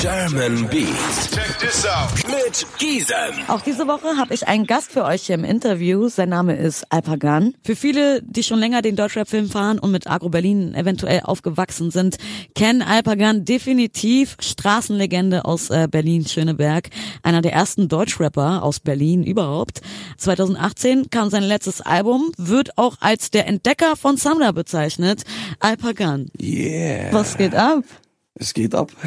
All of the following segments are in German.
German Beat. Check this out. Mit Giesen. Auch diese Woche habe ich einen Gast für euch hier im Interview. Sein Name ist Alpagan. Für viele, die schon länger den Deutschrap-Film fahren und mit Agro Berlin eventuell aufgewachsen sind, kennen Alpagan definitiv Straßenlegende aus äh, Berlin-Schöneberg. Einer der ersten Deutschrapper aus Berlin überhaupt. 2018 kam sein letztes Album, wird auch als der Entdecker von Samra bezeichnet. Alpagan. Yeah. Was geht ab? Es geht ab.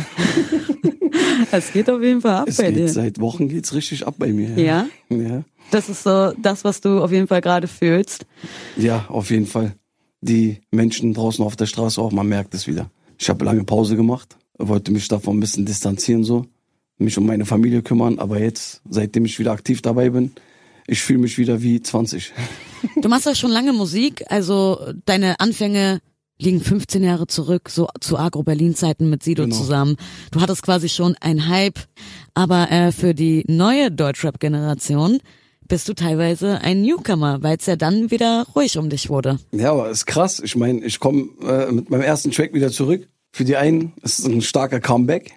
Es geht auf jeden Fall ab Es bei geht, dir. seit Wochen geht's richtig ab bei mir. Ja? Ja. Das ist so das, was du auf jeden Fall gerade fühlst. Ja, auf jeden Fall. Die Menschen draußen auf der Straße auch, man merkt es wieder. Ich habe lange Pause gemacht, wollte mich davon ein bisschen distanzieren so, mich um meine Familie kümmern, aber jetzt, seitdem ich wieder aktiv dabei bin, ich fühle mich wieder wie 20. Du machst ja schon lange Musik, also deine Anfänge liegen 15 Jahre zurück, so zu Agro-Berlin-Zeiten mit Sido Genau. zusammen. Du hattest quasi schon einen Hype, aber äh, für die neue Deutschrap-Generation bist du teilweise ein Newcomer, weil es ja dann wieder ruhig um dich wurde. Ja, aber ist krass. Ich meine, ich komme äh, mit meinem ersten Track wieder zurück. Für die einen ist es ein starker Comeback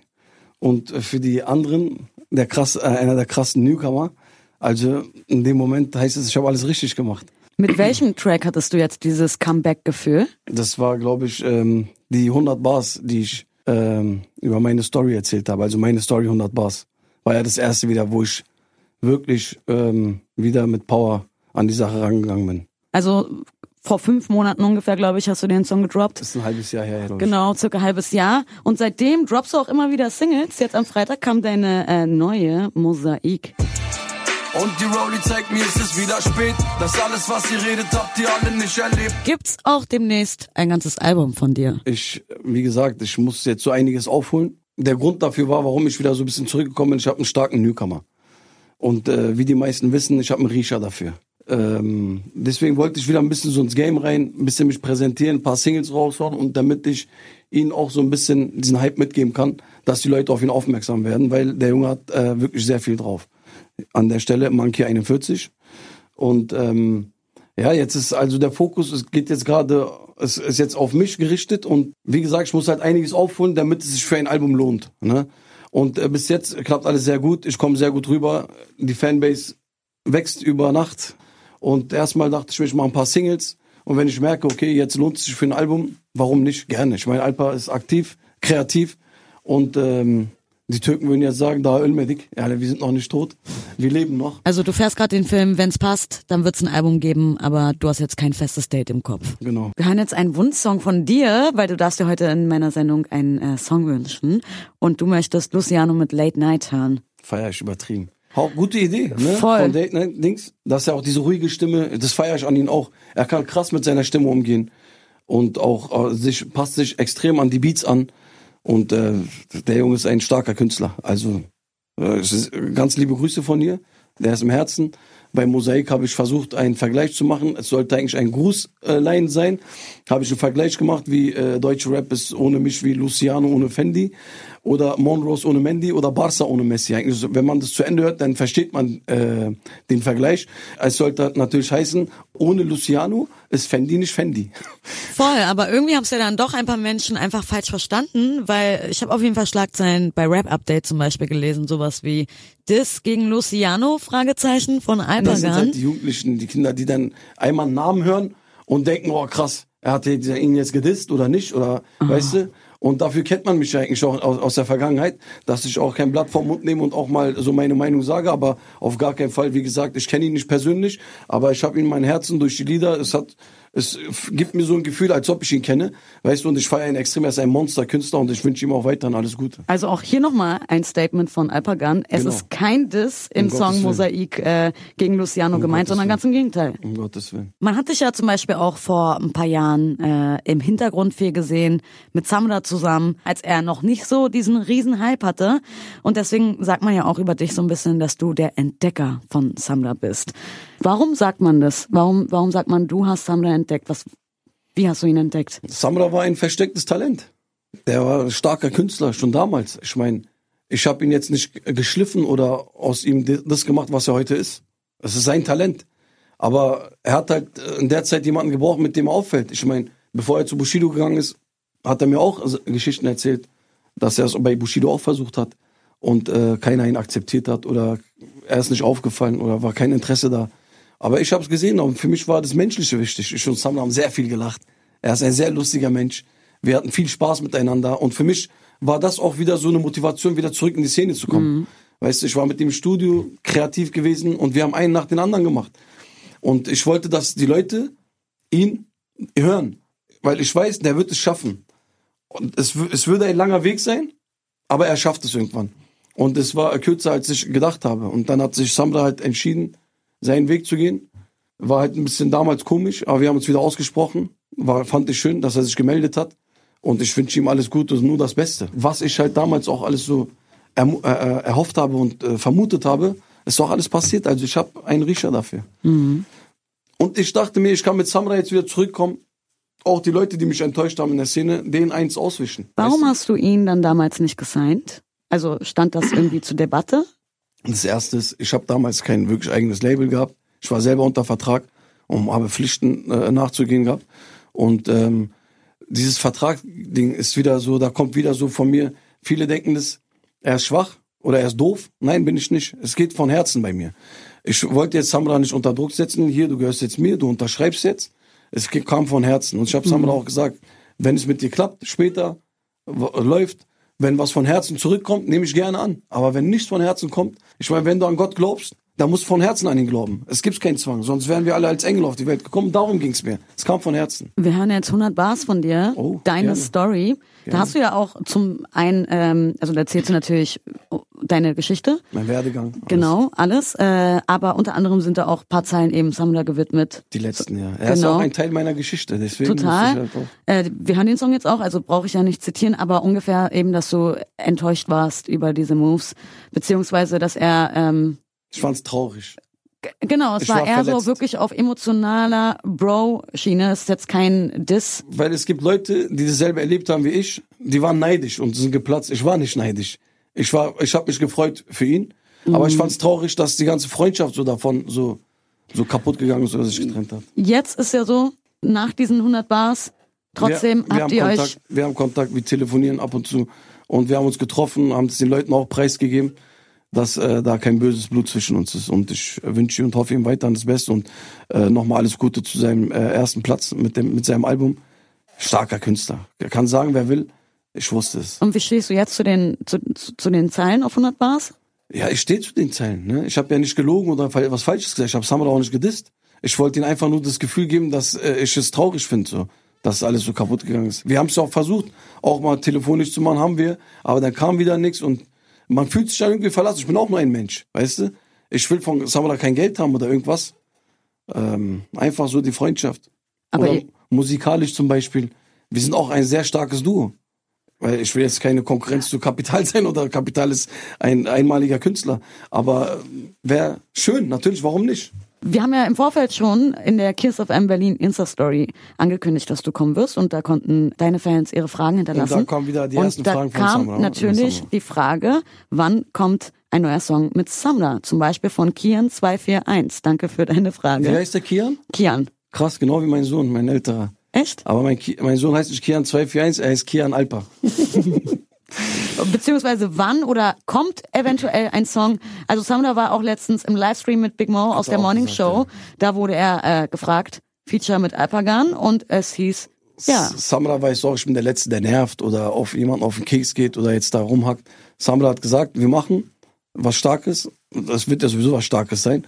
und äh, für die anderen der krass, äh, einer der krassen Newcomer. Also in dem Moment heißt es, ich habe alles richtig gemacht. Mit welchem Track hattest du jetzt dieses Comeback-Gefühl? Das war, glaube ich, ähm, die 100 Bars, die ich ähm, über meine Story erzählt habe. Also meine Story 100 Bars. War ja das erste wieder, wo ich wirklich ähm, wieder mit Power an die Sache rangegangen bin. Also vor fünf Monaten ungefähr, glaube ich, hast du den Song gedroppt. Das ist ein halbes Jahr her, glaube ich. Genau, circa ein halbes Jahr. Und seitdem droppst du auch immer wieder Singles. Jetzt am Freitag kam deine äh, neue Mosaik. Und die Rolli zeigt mir, es ist wieder spät. Das alles, was ihr redet, habt ihr alle nicht erlebt. Gibt's auch demnächst ein ganzes Album von dir? Ich, wie gesagt, ich muss jetzt so einiges aufholen. Der Grund dafür war, warum ich wieder so ein bisschen zurückgekommen bin, ich habe einen starken Newcomer. Und äh, wie die meisten wissen, ich habe einen Riecher dafür. Ähm, deswegen wollte ich wieder ein bisschen so ins Game rein, ein bisschen mich präsentieren, ein paar Singles raushauen und damit ich ihnen auch so ein bisschen diesen Hype mitgeben kann, dass die Leute auf ihn aufmerksam werden, weil der Junge hat äh, wirklich sehr viel drauf. An der Stelle Monkey 41 und ähm, ja, jetzt ist also der Fokus, es geht jetzt gerade, es ist jetzt auf mich gerichtet und wie gesagt, ich muss halt einiges aufholen, damit es sich für ein Album lohnt. Ne? Und äh, bis jetzt klappt alles sehr gut, ich komme sehr gut rüber, die Fanbase wächst über Nacht und erstmal dachte ich mir, ich mache ein paar Singles und wenn ich merke, okay, jetzt lohnt es sich für ein Album, warum nicht? Gerne. Ich meine, Alpa ist aktiv, kreativ und ähm, die Türken würden jetzt sagen, da Ölmedik, ja, wir sind noch nicht tot, wir leben noch. Also du fährst gerade den Film, wenn's passt, dann wird's ein Album geben, aber du hast jetzt kein festes Date im Kopf. Genau. Wir hören jetzt einen Wunschsong von dir, weil du darfst dir heute in meiner Sendung einen äh, Song wünschen und du möchtest Luciano mit Late Night hören. Feier ich übertrieben. Auch gute Idee, ne? Voll. Von Date Night Dings. Das ist ja auch diese ruhige Stimme, das feiere ich an ihn auch. Er kann krass mit seiner Stimme umgehen. Und auch äh, sich, passt sich extrem an die Beats an. Und äh, der Junge ist ein starker Künstler. Also äh, ist, ganz liebe Grüße von dir. Der ist im Herzen. Bei Mosaik habe ich versucht, einen Vergleich zu machen. Es sollte eigentlich ein Grußlein sein. Habe ich einen Vergleich gemacht, wie äh, deutsche Rap ist ohne mich wie Luciano ohne Fendi oder Monrose ohne Mendy oder Barca ohne Messi. Eigentlich, wenn man das zu Ende hört, dann versteht man äh, den Vergleich. Es sollte natürlich heißen, ohne Luciano ist Fendi nicht Fendi. Voll, aber irgendwie haben es ja dann doch ein paar Menschen einfach falsch verstanden, weil ich habe auf jeden Fall Schlagzeilen bei Rap Update zum Beispiel gelesen, sowas wie Diss gegen Luciano, Fragezeichen von Das sind Alpagan. halt die Jugendlichen, die Kinder, die dann einmal einen Namen hören und denken, oh krass, er hat ihn jetzt gedisst oder nicht, oder weißt du? Und dafür kennt man mich eigentlich auch aus, aus der Vergangenheit, dass ich auch kein Blatt vom Mund nehme und auch mal so meine Meinung sage, aber auf gar keinen Fall, wie gesagt, ich kenne ihn nicht persönlich, aber ich habe ihn in mein Herzen durch die Lieder, es hat es gibt mir so ein Gefühl, als ob ich ihn kenne, weißt du, und ich feiere ihn extrem, er ist ein Monsterkünstler und ich wünsche ihm auch weiterhin alles Gute. Also auch hier nochmal ein Statement von Alpagan. Es Genau. ist kein Diss im Um Song. Mosaik äh, gegen Luciano gemeint, Gottes sondern Willen. ganz im Gegenteil. Um Gottes Willen. Man hat dich ja zum Beispiel auch vor ein paar Jahren äh, im Hintergrund viel gesehen mit Samra zusammen, als er noch nicht so diesen riesen Hype hatte. Und deswegen sagt man ja auch über dich so ein bisschen, dass du der Entdecker von Samra bist. Warum sagt man das? Warum, warum sagt man, du hast Samra entdeckt? Was, wie hast du ihn entdeckt? Samra war ein verstecktes Talent. Der war ein starker Künstler schon damals. Ich meine, ich habe ihn jetzt nicht geschliffen oder aus ihm das gemacht, was er heute ist. Es ist sein Talent. Aber er hat halt in der Zeit jemanden gebraucht, mit dem er auffällt. Ich meine, bevor er zu Bushido gegangen ist, hat er mir auch Geschichten erzählt, dass er es bei Bushido auch versucht hat und äh, keiner ihn akzeptiert hat oder er ist nicht aufgefallen oder war kein Interesse da. Aber ich habe es gesehen und für mich war das Menschliche wichtig. Ich und Sam haben sehr viel gelacht. Er ist ein sehr lustiger Mensch. Wir hatten viel Spaß miteinander und für mich war das auch wieder so eine Motivation, wieder zurück in die Szene zu kommen. Mhm. Weißt du, ich war mit dem Studio kreativ gewesen und wir haben einen nach den anderen gemacht. Und ich wollte, dass die Leute ihn hören, weil ich weiß, der wird es schaffen. Und es, es würde ein langer Weg sein, aber er schafft es irgendwann. Und es war kürzer, als ich gedacht habe. Und dann hat sich Samra halt entschieden, seinen Weg zu gehen. War halt ein bisschen damals komisch, aber wir haben uns wieder ausgesprochen. War, fand ich schön, dass er sich gemeldet hat. Und ich wünsche ihm alles Gute und nur das Beste. Was ich halt damals auch alles so er, äh, erhofft habe und äh, vermutet habe, ist doch alles passiert. Also ich habe einen Riecher dafür. Mhm. Und ich dachte mir, ich kann mit Samra jetzt wieder zurückkommen. Auch die Leute, die mich enttäuscht haben in der Szene, denen eins auswischen. Warum weißt hast du ihn dann damals nicht gesigned? Also stand das irgendwie zur Debatte? Das erste ist, ich habe damals kein wirklich eigenes Label gehabt. Ich war selber unter Vertrag und habe Pflichten äh, nachzugehen gehabt. Und ähm, dieses Vertrag-Ding ist wieder so, da kommt wieder so von mir. Viele denken das, er ist schwach oder er ist doof. Nein, bin ich nicht. Es geht von Herzen bei mir. Ich wollte jetzt Samra nicht unter Druck setzen. Hier, du gehörst jetzt mir, du unterschreibst jetzt. Es kam von Herzen. Und ich habe Samra mhm. auch gesagt, wenn es mit dir klappt, später läuft, wenn was von Herzen zurückkommt, nehme ich gerne an. Aber wenn nichts von Herzen kommt, ich meine, wenn du an Gott glaubst, da muss von Herzen an ihn glauben. Es gibt keinen Zwang, sonst wären wir alle als Engel auf die Welt gekommen. Darum ging's mir. Es kam von Herzen. Wir hören jetzt 100 Bars von dir, oh, deine gerne. Story. Da hast du ja auch zum einen, ähm, also da erzählst du natürlich deine Geschichte. Mein Werdegang. Alles. Genau, alles. Äh, aber unter anderem sind da auch paar Zeilen eben Sammler gewidmet. Die letzten, ja. Er genau. ist auch ein Teil meiner Geschichte, deswegen. Total. Halt äh, wir hören den Song jetzt auch, also brauche ich ja nicht zitieren, aber ungefähr eben, dass du enttäuscht warst über diese Moves, beziehungsweise dass er. Ähm, ich fand's traurig. Genau, es ich war, war eher so wirklich auf emotionaler Bro-Schiene. Es ist jetzt kein Diss. Weil es gibt Leute, die dasselbe erlebt haben wie ich, die waren neidisch und sind geplatzt. Ich war nicht neidisch. Ich war, ich habe mich gefreut für ihn, mhm. aber ich mhm. fand es traurig, dass die ganze Freundschaft so davon so so kaputt gegangen ist oder sich getrennt hat. Jetzt ist ja so nach diesen 100 Bars trotzdem wir, wir habt ihr Kontakt, euch wir haben Kontakt, wir telefonieren ab und zu und wir haben uns getroffen, haben es den Leuten auch preisgegeben, dass äh, da kein böses Blut zwischen uns ist und ich wünsche und hoffe ihm weiterhin das Beste und äh, nochmal alles Gute zu seinem äh, ersten Platz mit dem mit seinem Album. Starker Künstler. Er kann sagen, wer will. Ich wusste es. Und wie stehst du jetzt zu den, zu, zu den Zeilen auf 100 Bars? Ja, ich stehe zu den Zeilen. Ne? Ich habe ja nicht gelogen oder was Falsches gesagt. Ich habe Samra auch nicht gedisst. Ich wollte ihnen einfach nur das Gefühl geben, dass äh, ich es traurig finde, so, dass alles so kaputt gegangen ist. Wir haben es auch versucht, auch mal telefonisch zu machen, haben wir, aber dann kam wieder nichts und man fühlt sich dann irgendwie verlassen. Ich bin auch nur ein Mensch, weißt du? Ich will von Samra kein Geld haben oder irgendwas. Ähm, einfach so die Freundschaft. Aber oder musikalisch zum Beispiel. Wir sind auch ein sehr starkes Duo. Weil ich will jetzt keine Konkurrenz zu Kapital sein oder Kapital ist ein einmaliger Künstler. Aber äh, wäre schön, natürlich, warum nicht? Wir haben ja im Vorfeld schon in der Kiss of M Berlin Insta-Story angekündigt, dass du kommen wirst und da konnten deine Fans ihre Fragen hinterlassen. Und da kommen wieder die ersten und da Fragen von kam Samra. natürlich die Frage, wann kommt ein neuer Song mit Samra? Zum Beispiel von Kian241. Danke für deine Frage. Wie heißt der Kian? Kian. Krass, genau wie mein Sohn, mein älterer. Echt? Aber mein, mein Sohn heißt nicht Kian241, er heißt Kian Alpa. Beziehungsweise wann oder kommt eventuell ein Song? Also Samra war auch letztens im Livestream mit Big Mo aus der Morning gesagt, Show. Ja. Da wurde er äh, gefragt, Feature mit Alpagan und es hieß ja. Samra weiß auch, ich bin der Letzte, der nervt oder auf jemanden auf den Keks geht oder jetzt da rumhackt. Samra hat gesagt, wir machen was Starkes. Das wird ja sowieso was Starkes sein.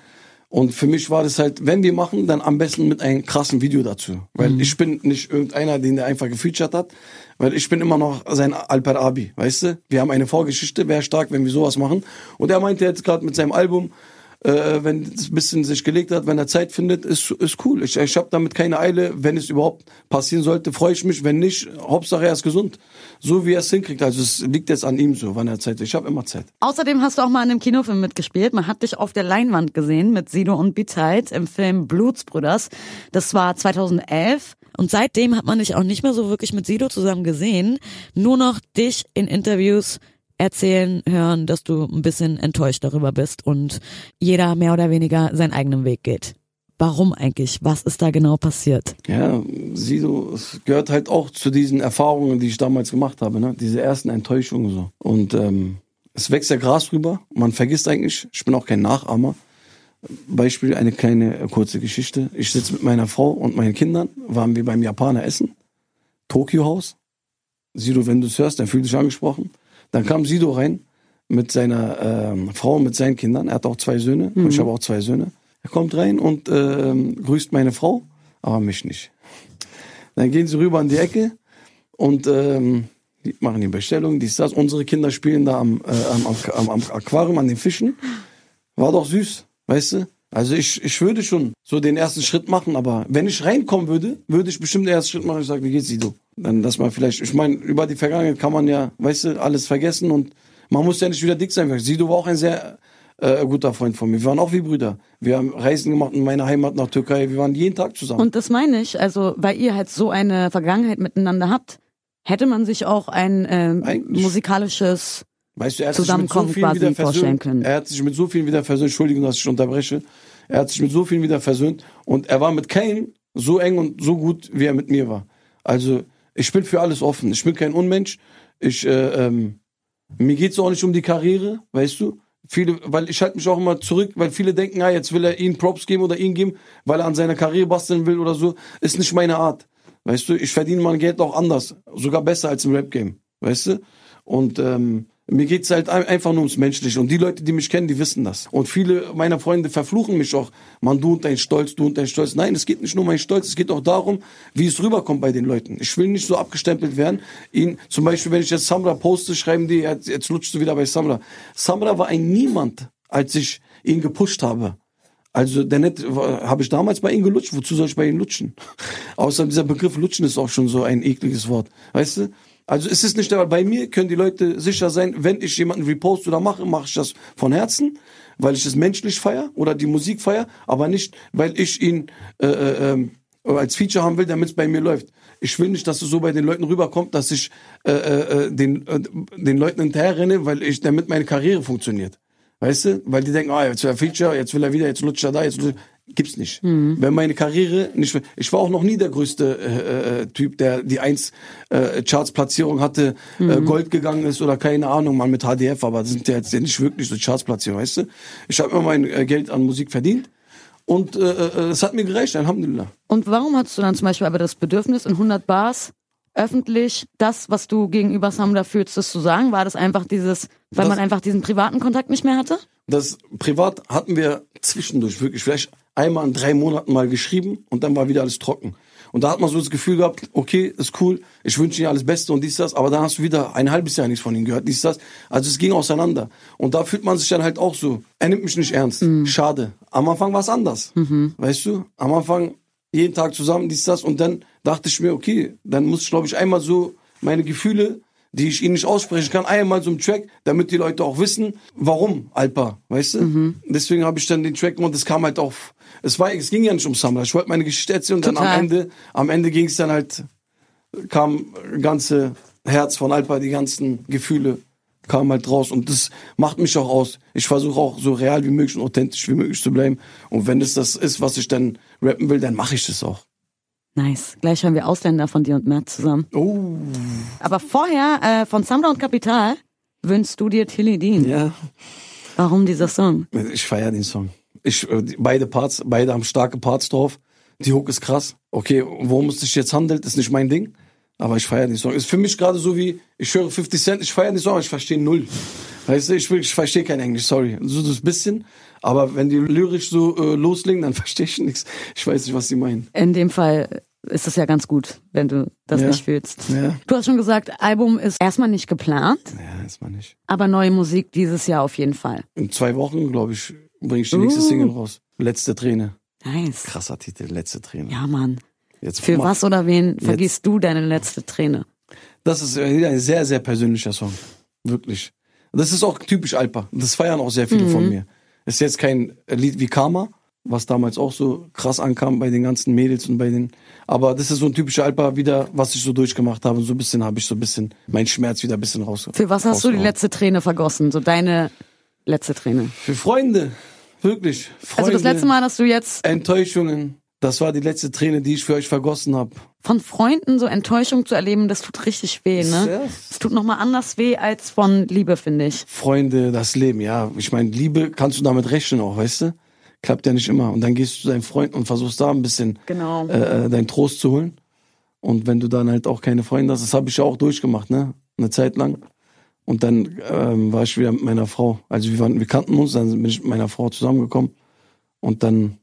Und für mich war das halt, wenn wir machen, dann am besten mit einem krassen Video dazu. Weil mhm. ich bin nicht irgendeiner, den der einfach gefeatured hat. Weil ich bin immer noch sein Alper Abi, weißt du? Wir haben eine Vorgeschichte, wäre stark, wenn wir sowas machen. Und er meinte jetzt gerade mit seinem Album, äh, wenn es ein bisschen sich gelegt hat, wenn er Zeit findet, ist, ist cool. Ich, ich habe damit keine Eile. Wenn es überhaupt passieren sollte, freue ich mich. Wenn nicht, Hauptsache er ist gesund. So wie er es hinkriegt. Also es liegt jetzt an ihm so, wann er Zeit hat. Ich habe immer Zeit. Außerdem hast du auch mal in einem Kinofilm mitgespielt. Man hat dich auf der Leinwand gesehen mit Sido und Bitheit im Film Blutsbrüders. Das war 2011. Und seitdem hat man dich auch nicht mehr so wirklich mit Sido zusammen gesehen. Nur noch dich in Interviews erzählen hören, dass du ein bisschen enttäuscht darüber bist und jeder mehr oder weniger seinen eigenen Weg geht. Warum eigentlich? Was ist da genau passiert? Ja, Sido, es gehört halt auch zu diesen Erfahrungen, die ich damals gemacht habe, ne? Diese ersten Enttäuschungen so. Und ähm, es wächst ja Gras rüber. Man vergisst eigentlich, ich bin auch kein Nachahmer. Beispiel eine kleine kurze Geschichte. Ich sitze mit meiner Frau und meinen Kindern, waren wir beim Japaner essen, Tokyo Haus. Sido, wenn du es hörst, dann fühl dich angesprochen. Dann kam Sido rein mit seiner ähm, Frau, mit seinen Kindern. Er hat auch zwei Söhne und ich habe auch zwei Söhne. Er kommt rein und ähm, grüßt meine Frau, aber mich nicht. Dann gehen sie rüber an die Ecke und ähm, die machen die Bestellung, dies, das. Unsere Kinder spielen da am, äh, am, am, am Aquarium, an den Fischen. War doch süß, weißt du? Also ich, ich würde schon so den ersten Schritt machen, aber wenn ich reinkommen würde, würde ich bestimmt den ersten Schritt machen. Ich sage, wie geht's du? Dann, dass man vielleicht, ich meine, über die Vergangenheit kann man ja, weißt du, alles vergessen und man muss ja nicht wieder dick sein. Sido war auch ein sehr äh, guter Freund von mir. Wir waren auch wie Brüder. Wir haben Reisen gemacht in meiner Heimat nach Türkei. Wir waren jeden Tag zusammen. Und das meine ich, also weil ihr halt so eine Vergangenheit miteinander habt, hätte man sich auch ein Eigentlich- musikalisches Weißt du, er hat sich mit so Zusammenkommen vielen quasi wieder vorstellen können. Er hat sich mit so vielen wieder versöhnt. Entschuldigung, dass ich unterbreche. Er hat sich mit so vielen wieder versöhnt und er war mit keinem so eng und so gut, wie er mit mir war. Also ich bin für alles offen. Ich bin kein Unmensch. Ich äh, ähm, mir geht's auch nicht um die Karriere, weißt du? Viele, weil ich halte mich auch immer zurück, weil viele denken, ah, jetzt will er ihn Props geben oder ihn geben, weil er an seiner Karriere basteln will oder so. Ist nicht meine Art. Weißt du, ich verdiene mein Geld auch anders. Sogar besser als im Rap-Game. Weißt du? Und ähm, mir geht's halt ein- einfach nur ums Menschliche. Und die Leute, die mich kennen, die wissen das. Und viele meiner Freunde verfluchen mich auch. Man, du und dein Stolz, du und dein Stolz. Nein, es geht nicht nur um meinen Stolz, es geht auch darum, wie es rüberkommt bei den Leuten. Ich will nicht so abgestempelt werden. Ihn, zum Beispiel, wenn ich jetzt Samra poste, schreiben die, jetzt, jetzt lutschst du wieder bei Samra. Samra war ein Niemand, als ich ihn gepusht habe. Also der net habe ich damals bei ihm gelutscht. Wozu soll ich bei ihm lutschen? Außer dieser Begriff lutschen ist auch schon so ein ekliges Wort. Weißt du? Also es ist nicht bei mir können die Leute sicher sein, wenn ich jemanden repost oder mache, mache ich das von Herzen, weil ich es menschlich feier oder die Musik feier, aber nicht, weil ich ihn äh, äh, ähm, als Feature haben will, damit es bei mir läuft. Ich will nicht, dass es so bei den Leuten rüberkommt, dass ich äh, äh, den, äh, den Leuten hinterher renne, weil ich, damit meine Karriere funktioniert. Weißt du? Weil die denken, ah, jetzt will er Feature, jetzt will er wieder, jetzt lutscht er da, jetzt lutscht er. Gibt's nicht. Wenn meine Karriere nicht, ich war auch noch nie der größte äh, äh, Typ, der die eins äh, Charts-Platzierung hatte, äh, Gold gegangen ist oder keine Ahnung, mal mit HDF, aber das sind ja jetzt nicht wirklich so Charts-Platzierungen, weißt du? Ich habe immer mein äh, Geld an Musik verdient und äh, äh, es hat mir gereicht, Alhamdulillah. Und warum hast du dann zum Beispiel aber das Bedürfnis, in 100 Bars öffentlich das, was du gegenüber Samra fühlst, das zu sagen? War das einfach dieses, weil Das- man einfach diesen privaten Kontakt nicht mehr hatte? Das privat hatten wir zwischendurch wirklich vielleicht einmal in drei Monaten mal geschrieben und dann war wieder alles trocken. Und da hat man so das Gefühl gehabt, okay, ist cool, ich wünsche dir alles Beste und dies, das, aber dann hast du wieder ein halbes Jahr nichts von ihm gehört, dies, das. Also es ging auseinander. Und da fühlt man sich dann halt auch so, er nimmt mich nicht ernst. Schade. Am Anfang war es anders. Weißt du? Am Anfang jeden Tag zusammen, dies, das. Und dann dachte ich mir, okay, dann muss ich, glaube ich, einmal so meine Gefühle, die ich ihnen nicht aussprechen kann, einmal so im Track, damit die Leute auch wissen, warum Alpa, weißt du? Deswegen habe ich dann den Track gemacht. Das kam halt auch, es war, es ging ja nicht um Samra. Ich wollte meine Geschichte erzählen und dann am Total. Ende, am Ende ging es dann halt, kam ganze Herz von Alpa, die ganzen Gefühle kamen halt raus und das macht mich auch aus. Ich versuche auch so real wie möglich und authentisch wie möglich zu bleiben. Und wenn es das ist, was ich dann rappen will, dann mache ich das auch. Nice. Gleich hören wir Ausländer von dir und Matt zusammen. Oh, Aber vorher, äh, von Samra und Kapital, wünschst du dir Tilly Dean. ja. Warum dieser Song? Ich feiere den Song. Ich, äh, beide Parts, beide haben starke Parts drauf. Die Hook ist krass. Okay, worum es sich jetzt handelt, ist nicht mein Ding. Aber ich feiere den Song. Ist für mich gerade so wie, ich höre 50 Cent, ich feiere den Song, aber ich verstehe null. Weißt du, ich, ich verstehe kein Englisch, sorry. So das bisschen. Aber wenn die lyrisch so äh, loslegen, dann verstehe ich nichts. Ich weiß nicht, was sie meinen. In dem Fall ist es ja ganz gut, wenn du das Ja. nicht fühlst. Ja. Du hast schon gesagt, Album ist erstmal nicht geplant, Ja, ist mal nicht. aber neue Musik dieses Jahr auf jeden Fall. In zwei Wochen, glaube ich, bringe ich die nächste Uh. Single raus. Letzte Träne. Nice. Krasser Titel, letzte Träne. Ja, Mann. Jetzt Für was oder wen vergisst du deine letzte Träne? Das ist äh, ein sehr, sehr persönlicher Song. Wirklich. Das ist auch typisch Alpa. Das feiern auch sehr viele von mir. Ist jetzt kein Lied wie Karma, was damals auch so krass ankam bei den ganzen Mädels und bei den. Aber das ist so ein typischer Alpa wieder, was ich so durchgemacht habe. Und so ein bisschen habe ich so ein bisschen meinen Schmerz wieder ein bisschen raus. Für was hast du die letzte Träne vergossen? So deine letzte Träne. Für Freunde. Wirklich. Freunde, Also das letzte Mal, dass du jetzt Enttäuschungen. Das war die letzte Träne, die ich für euch vergossen habe. von Freunden so Enttäuschung zu erleben, das tut richtig weh, ne? Es tut nochmal anders weh als von Liebe, finde ich. Freunde, das Leben, ja. Ich meine, Liebe kannst du damit rechnen auch, weißt du? Klappt ja nicht immer. Und dann gehst du zu deinem Freund und versuchst da ein bisschen Genau. äh, äh, deinen Trost zu holen. Und wenn du dann halt auch keine Freunde hast, das habe ich ja auch durchgemacht, ne? Eine Zeit lang. Und dann ähm, war ich wieder mit meiner Frau. Also wir, waren, wir kannten uns, dann bin ich mit meiner Frau zusammengekommen. Und dann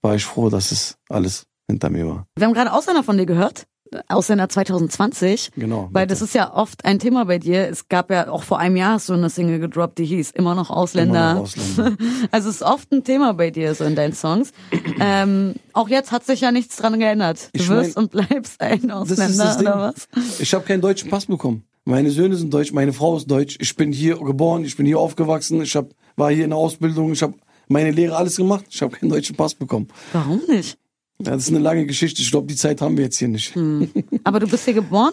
war ich froh, dass es alles hinter mir war. Wir haben gerade Ausländer von dir gehört. Ausländer 2020. Genau. Weil das ist ja oft ein Thema bei dir. Es gab ja auch vor einem Jahr du eine Single gedroppt, die hieß immer noch Ausländer. Immer noch Ausländer. Also es ist oft ein Thema bei dir so in deinen Songs. ähm, auch jetzt hat sich ja nichts dran geändert. Du Ich wirst mein, und bleibst ein Das ist Ausländer das Ding. oder was? Ich habe keinen deutschen Pass bekommen. Meine Söhne sind deutsch, meine Frau ist deutsch. Ich bin hier geboren, ich bin hier aufgewachsen, ich hab, war hier in der Ausbildung, ich habe meine Lehre alles gemacht. Ich habe keinen deutschen Pass bekommen. Warum nicht? Das ist eine lange Geschichte. Ich glaube, die Zeit haben wir jetzt hier nicht. Aber du bist hier geboren?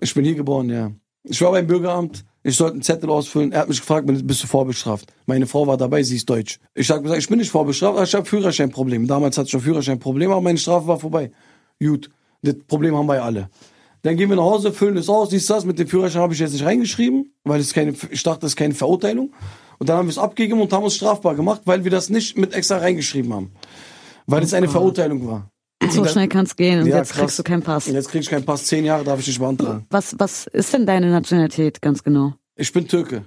Ich bin hier geboren, ja. Ich war beim Bürgeramt. Ich sollte einen Zettel ausfüllen. Er hat mich gefragt, bist du vorbestraft? Meine Frau war dabei, sie ist deutsch. Ich habe gesagt, ich bin nicht vorbestraft, aber ich habe Führerscheinprobleme. Damals hatte ich schon Führerscheinprobleme, aber meine Strafe war vorbei. Gut, das Problem haben wir ja alle. Dann gehen wir nach Hause, füllen es aus, dies, das. Mit dem Führerschein habe ich jetzt nicht reingeschrieben, weil es keine, ich dachte, das ist keine Verurteilung. Und dann haben wir es abgegeben und haben uns strafbar gemacht, weil wir das nicht mit extra reingeschrieben haben. Weil es eine Verurteilung war. So dann- schnell kann's gehen und Ja, jetzt krass. kriegst du keinen Pass. Und jetzt krieg ich keinen Pass. Zehn Jahre darf ich nicht beantragen. Was, was ist denn deine Nationalität ganz genau? Ich bin Türke.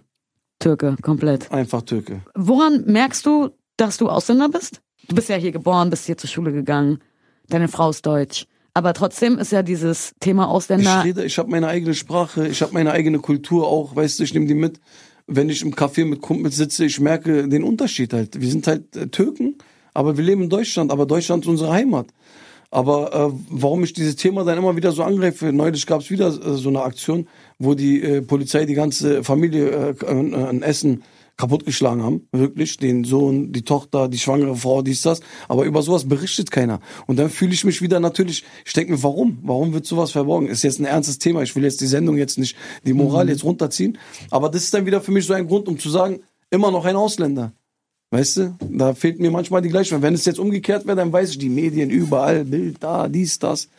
Türke, komplett. Einfach Türke. Woran merkst du, dass du Ausländer bist? Du bist ja hier geboren, bist hier zur Schule gegangen. Deine Frau ist deutsch. Aber trotzdem ist ja dieses Thema Ich Ausländer. rede, ich habe meine eigene Sprache, ich habe meine eigene Kultur auch, weißt du, ich nehme die mit. Wenn ich im Café mit Kumpels sitze, ich merke den Unterschied halt. Wir sind halt äh, Türken, aber wir leben in Deutschland, aber Deutschland ist unsere Heimat. Aber äh, warum ich dieses Thema dann immer wieder so angreife, neulich gab es wieder äh, so eine Aktion, wo die äh, Polizei die ganze Familie äh, äh, in Essen kaputtgeschlagen haben, wirklich, den Sohn, die Tochter, die schwangere Frau, dies, das, aber über sowas berichtet keiner. Und dann fühle ich mich wieder natürlich, ich denke mir, warum? Warum wird sowas verborgen? Ist jetzt ein ernstes Thema, ich will jetzt die Sendung jetzt nicht, die Moral jetzt runterziehen, aber das ist dann wieder für mich so ein Grund, um zu sagen, immer noch ein Ausländer. Weißt du, da fehlt mir manchmal die Gleichung. Wenn es jetzt umgekehrt wäre, dann weiß ich, die Medien überall, Bild da, dies, das.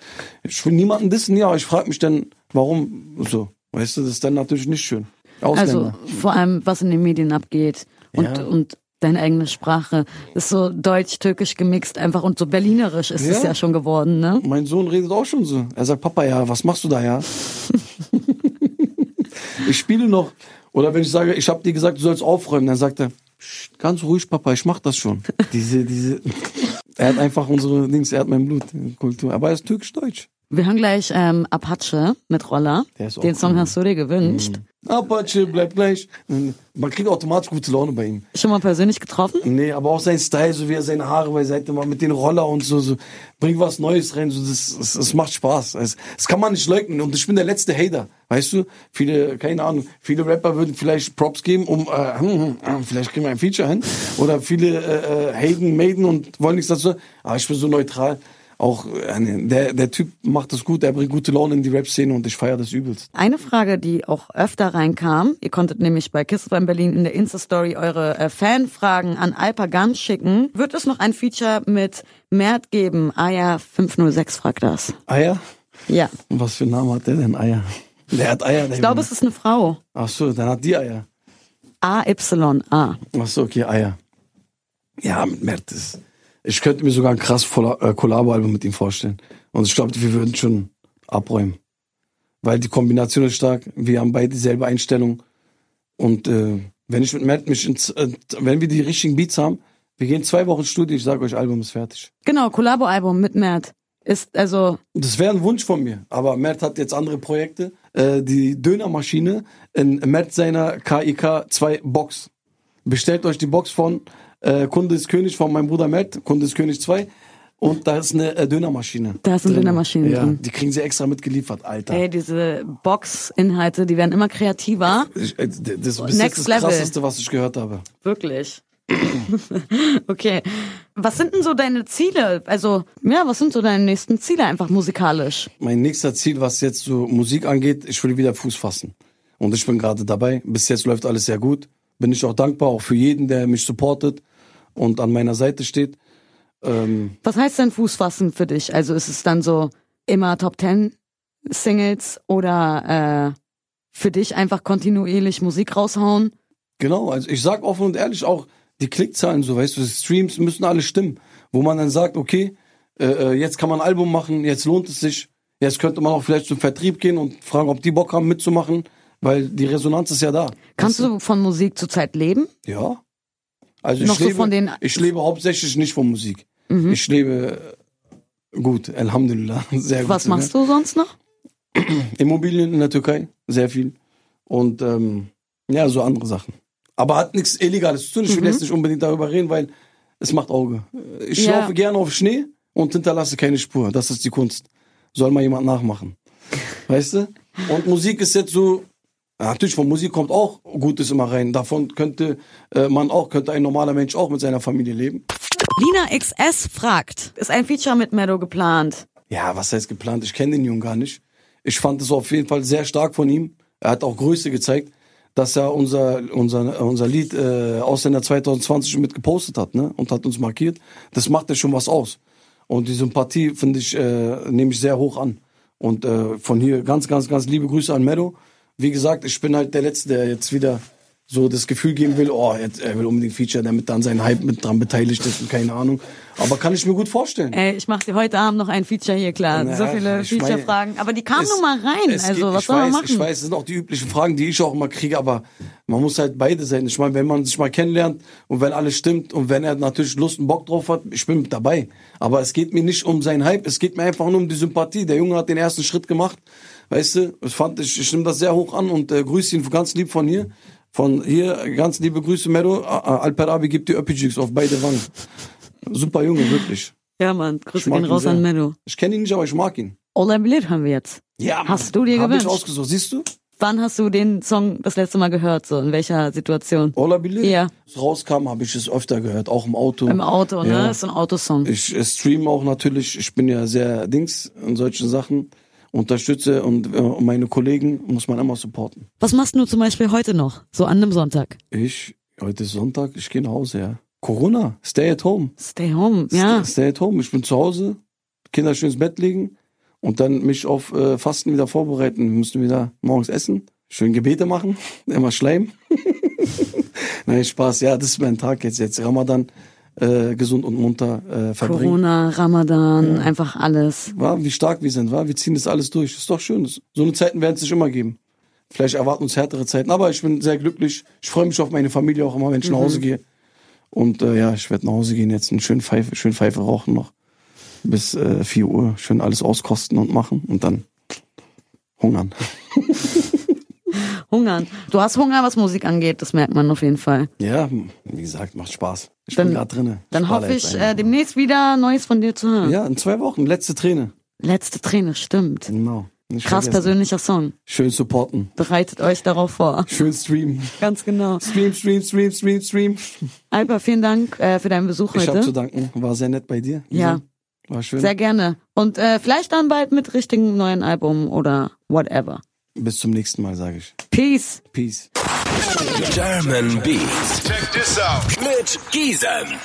Ich will niemanden dissen, ja, aber ich frage mich dann, warum so. Weißt du, das ist dann natürlich nicht schön. Ausländer. Also vor allem, was in den Medien abgeht und, Ja. und deine eigene Sprache. ist so deutsch-türkisch gemixt einfach und so berlinerisch ist es Ja. ja schon geworden, ne? Mein Sohn redet auch schon so. Er sagt, Papa, ja, was machst du da, ja? ich spiele noch. Oder wenn ich sage, ich habe dir gesagt, du sollst aufräumen, dann sagt er, "Psst, ganz ruhig, Papa, ich mach das schon. Diese, diese. Er hat einfach unsere Dings, er hat mein Blut, Kultur. Aber er ist türkisch-deutsch. Wir hören gleich ähm, Apache mit Roller. Den Song cool. hast du dir gewünscht. Apache, bleib gleich. Man kriegt automatisch gute Laune bei ihm. Schon mal persönlich getroffen? Nee, aber auch sein Style, so wie er seine Haare beiseite macht, mit den Roller und so, so. Bringt was Neues rein, so, das, das, das macht Spaß. Das, das kann man nicht leugnen. Und ich bin der letzte Hater. Weißt du? Viele, keine Ahnung, viele Rapper würden vielleicht Props geben, um, äh, hm, hm, hm, vielleicht kriegen wir ein Feature hin. Oder viele, äh, äh, haten, maiden und wollen nichts dazu. Aber ich bin so neutral. Auch, äh, der, der Typ macht das gut, er bringt gute Laune in die Rap-Szene und ich feiere das übelst. Eine Frage, die auch öfter reinkam, ihr konntet nämlich bei Kiss in Berlin in der Insta-Story eure äh, Fanfragen an Alpa Gun schicken. Wird es noch ein Feature mit Mert geben? Aya 506 fragt das. Eier? Ja. Was für einen Namen hat der denn? Eier. Der hat Eier. Ich glaube, es ist eine Frau. Ach so, dann hat die Eier. A-Y-A. Ach so, okay, Eier. Ja, mit Mert ist. Ich könnte mir sogar ein krass äh, Collabo-Album mit ihm vorstellen. Und ich glaube, wir würden schon abräumen. Weil die Kombination ist stark. Wir haben beide dieselbe Einstellung. Und äh, wenn ich mit Mert mich ins, äh, wenn wir die richtigen Beats haben, wir gehen zwei Wochen ins Studio, ich sage euch, Album ist fertig. Genau, Collabo-Album mit Mert. Ist also, Das wäre ein Wunsch von mir. Aber Mert hat jetzt andere Projekte. Äh, die Dönermaschine in Mert seiner KIK 2 Box. Bestellt euch die Box von äh, Kunde ist König von meinem Bruder Mert, Kunde ist König 2. Und da ist eine äh, Dönermaschine. Da ist eine drin. Dönermaschine ja, drin. Die kriegen sie extra mitgeliefert, Alter. ey, diese Box-Inhalte, die werden immer kreativer. Ich, äh, das ist bis Next jetzt das level. krasseste, was ich gehört habe. Wirklich. okay. Was sind denn so deine Ziele? Also, ja, was sind so deine nächsten Ziele einfach musikalisch? Mein nächster Ziel, was jetzt so Musik angeht, ich will wieder Fuß fassen. Und ich bin gerade dabei. Bis jetzt läuft alles sehr gut. Bin ich auch dankbar, auch für jeden, der mich supportet. Und an meiner Seite steht. Ähm, Was heißt denn Fuß fassen für dich? Also ist es dann so immer Top Ten Singles oder äh, für dich einfach kontinuierlich Musik raushauen? Genau, also ich sag offen und ehrlich auch, die Klickzahlen, so weißt du, die Streams müssen alle stimmen. Wo man dann sagt, okay, äh, äh, jetzt kann man ein Album machen, jetzt lohnt es sich, jetzt könnte man auch vielleicht zum Vertrieb gehen und fragen, ob die Bock haben mitzumachen, weil die Resonanz ist ja da. Kannst du von Musik zurzeit leben? Ja. Also ich so lebe, den- ich lebe hauptsächlich nicht von Musik. Mhm. Ich lebe äh, gut, Alhamdulillah, sehr gut. Was machst du sonst noch? Immobilien in der Türkei, sehr viel. Und ähm, ja, so andere Sachen. Aber hat nichts Illegales zu tun. Ich will jetzt nicht unbedingt darüber reden, weil es macht Auge. Ich Ja. laufe gerne auf Schnee und hinterlasse keine Spur. Das ist die Kunst. Soll mal jemand nachmachen. Weißt du? Und Musik ist jetzt so. Natürlich, von Musik kommt auch Gutes immer rein. Davon könnte äh, man auch, könnte ein normaler Mensch auch mit seiner Familie leben. Lina XS fragt, ist ein Feature mit Meadow geplant? Ja, was heißt geplant? Ich kenne den Jungen gar nicht. Ich fand es auf jeden Fall sehr stark von ihm. Er hat auch Größe gezeigt, dass er unser, unser, unser Lied äh, Ausländer 2020 mit gepostet hat ne? und hat uns markiert. Das macht ja schon was aus. Und die Sympathie, finde ich, äh, nehme ich sehr hoch an. Und äh, von hier ganz, ganz, ganz liebe Grüße an Meadow. Wie gesagt, ich bin halt der Letzte, der jetzt wieder so das Gefühl geben will, oh, jetzt, er will unbedingt Feature, damit dann sein Hype mit dran beteiligt ist und keine Ahnung. Aber kann ich mir gut vorstellen. Ey, ich mache dir heute Abend noch ein Feature hier klar. Na, so viele Feature-Fragen. Aber die kamen nur mal rein. Also, geht- was soll man machen? Ich weiß, das sind auch die üblichen Fragen, die ich auch immer kriege, aber man muss halt beide sein. Ich meine, wenn man sich mal kennenlernt und wenn alles stimmt und wenn er natürlich Lust und Bock drauf hat, ich bin mit dabei. Aber es geht mir nicht um seinen Hype, es geht mir einfach nur um die Sympathie. Der Junge hat den ersten Schritt gemacht. Weißt du, das fand ich, ich nehme das sehr hoch an und äh, grüße ihn ganz lieb von hier. Von hier, ganz liebe Grüße, Mero. Alperabi gibt die Öppijigs auf beide Wangen. Super Junge, wirklich. Ja, Mann, Grüße Ich gehen ihn raus sehr. an Meadow. Ich kenne ihn nicht, aber ich mag ihn. Olabilir haben wir jetzt. Ja, Mann. Hast du dir Hab gewünscht? ich ausgesucht. Siehst du? Wann hast du den Song das letzte Mal gehört? So, in welcher Situation? Olabilir? Ja. Als es rauskam, habe ich es öfter gehört, auch im Auto. Im Auto, ne? Ja. Ist ein Autosong. Ich streame auch natürlich, ich bin ja sehr Dings in solchen Sachen, unterstütze und äh, meine Kollegen muss man immer supporten. Was machst du zum Beispiel heute noch? So an einem Sonntag? Ich, heute ist Sonntag, ich gehe nach Hause, ja. Corona, stay at home. Stay home, ja. Stay, stay at home, ich bin zu Hause, Kinder schön ins Bett legen und dann mich auf äh, Fasten wieder vorbereiten. Wir müssen wieder morgens essen, schön Gebete machen, immer Schleim. Nein, Spaß, ja, das ist mein Tag jetzt, jetzt Ramadan, äh, gesund und munter äh, verbringen. Corona, Ramadan, einfach alles. War, wie stark wir sind, war, wir ziehen das alles durch. ist doch schön. So eine Zeiten werden es nicht immer geben. Vielleicht erwarten uns härtere Zeiten, aber ich bin sehr glücklich. Ich freue mich auf meine Familie auch immer, wenn ich nach Hause gehe. Und äh, ja, ich werde nach Hause gehen jetzt, einen schönen Pfeife, schön Pfeife rauchen noch bis äh, 4 Uhr, schön alles auskosten und machen und dann hungern. Hungern. Du hast Hunger, was Musik angeht, das merkt man auf jeden Fall. Ja, wie gesagt, macht Spaß. Ich Dann- bin gerade drinne. Dann hoffe ich, äh, demnächst wieder Neues von dir zu hören. Ja, in zwei Wochen, letzte Träne. Letzte Träne, stimmt. Genau. Nicht Krass vergessen. persönlicher Song. Schön supporten. Bereitet euch darauf vor. Schön streamen. Ganz genau. Stream, stream, stream, stream, stream. Alper, vielen Dank äh, für deinen Besuch Ich habe zu heute. danken. War sehr nett bei dir. Ja. Lisa. War schön. Sehr gerne. Und äh, vielleicht dann bald mit richtigen neuen Album oder whatever. Bis zum nächsten Mal, sage ich. Peace. Peace. German Beats Check this out. mit Giesen.